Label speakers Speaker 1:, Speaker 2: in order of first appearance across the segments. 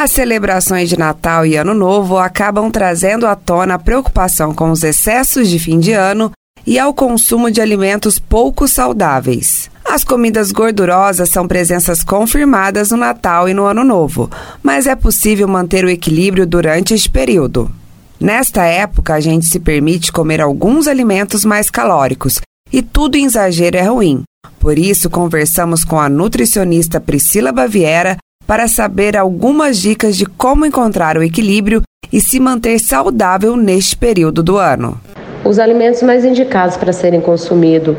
Speaker 1: As celebrações de Natal e Ano Novo acabam trazendo à tona a preocupação com os excessos de fim de ano e ao consumo de alimentos pouco saudáveis. As comidas gordurosas são presenças confirmadas no Natal e no Ano Novo, mas é possível manter o equilíbrio durante este período. Nesta época, a gente se permite comer alguns alimentos mais calóricos e tudo em exagero é ruim. Por isso, conversamos com a nutricionista Priscila Baviera para saber algumas dicas de como encontrar o equilíbrio e se manter saudável neste período do ano.
Speaker 2: Os alimentos mais indicados para serem consumidos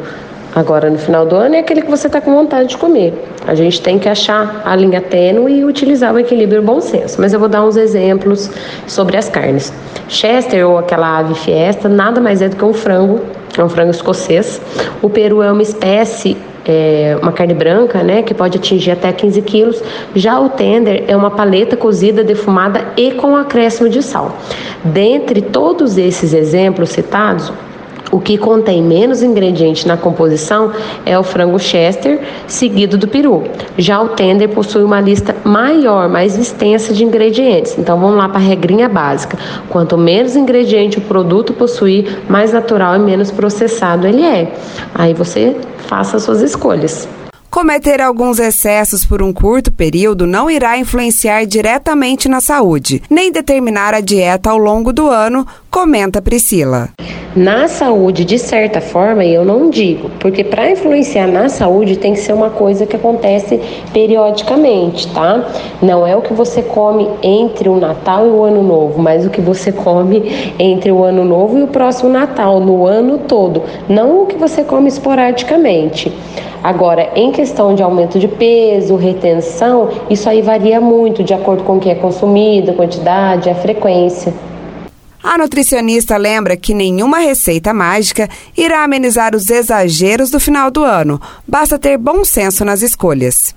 Speaker 2: agora no final do ano é aquele que você está com vontade de comer. A gente tem que achar a linha tênue e utilizar o equilíbrio e o bom senso. Mas eu vou dar uns exemplos sobre as carnes. Chester ou aquela ave fiesta nada mais é do que um frango, é um frango escocês. O peru é uma espécie é, uma carne branca, né, que pode atingir até 15 quilos. Já o tender é uma paleta cozida, defumada e com acréscimo de sal. Dentre todos esses exemplos citados, o que contém menos ingredientes na composição é o frango Chester, seguido do peru. Já o tender possui uma lista maior, mais extensa de ingredientes. Então vamos lá para a regrinha básica. Quanto menos ingrediente o produto possuir, mais natural e menos processado ele é. Aí você faça as suas escolhas.
Speaker 1: Cometer alguns excessos por um curto período não irá influenciar diretamente na saúde, nem determinar a dieta ao longo do ano, comenta Priscila.
Speaker 2: Na saúde, de certa forma, eu não digo, porque para influenciar na saúde tem que ser uma coisa que acontece periodicamente, tá? Não é o que você come entre o Natal e o Ano Novo, mas o que você come entre o Ano Novo e o próximo Natal, no ano todo, não o que você come esporadicamente. Agora, em questão de aumento de peso, retenção, isso aí varia muito de acordo com o que é consumido, a quantidade, a frequência.
Speaker 1: A nutricionista lembra que nenhuma receita mágica irá amenizar os exageros do final do ano. Basta ter bom senso nas escolhas.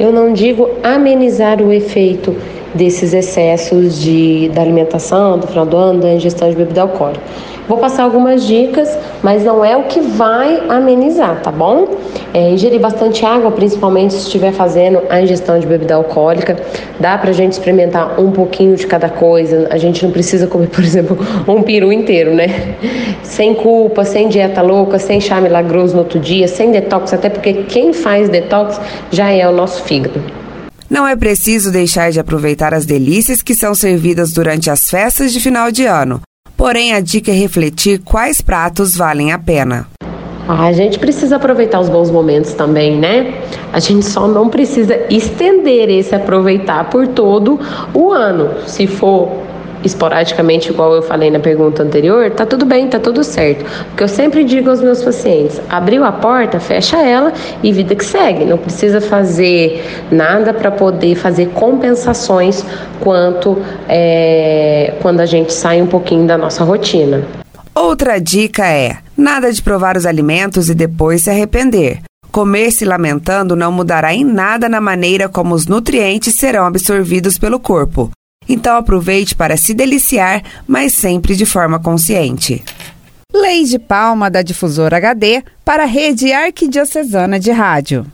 Speaker 2: Eu não digo amenizar o efeito desses excessos de, da alimentação, do final do ano, da ingestão de bebida alcoólica. Vou passar algumas dicas, mas não é o que vai amenizar, tá bom? É, ingerir bastante água, principalmente se estiver fazendo a ingestão de bebida alcoólica. Dá pra gente experimentar um pouquinho de cada coisa. A gente não precisa comer, por exemplo, um peru inteiro, né? Sem culpa, sem dieta louca, sem chá milagroso no outro dia, sem detox, até porque quem faz detox já é o nosso fígado.
Speaker 1: Não é preciso deixar de aproveitar as delícias que são servidas durante as festas de final de ano. Porém, a dica é refletir quais pratos valem a pena.
Speaker 2: A gente precisa aproveitar os bons momentos também, né? A gente só não precisa estender esse aproveitar por todo o ano. Se for esporadicamente, igual eu falei na pergunta anterior, tá tudo bem, tá tudo certo. Porque eu sempre digo aos meus pacientes: abriu a porta, fecha ela e vida que segue. Não precisa fazer nada para poder fazer compensações quanto é, quando a gente sai um pouquinho da nossa rotina.
Speaker 1: Outra dica é: nada de provar os alimentos e depois se arrepender. Comer se lamentando não mudará em nada na maneira como os nutrientes serão absorvidos pelo corpo. Então aproveite para se deliciar, mas sempre de forma consciente. Lei de Palma da Difusora HD para a Rede Arquidiocesana de Rádio.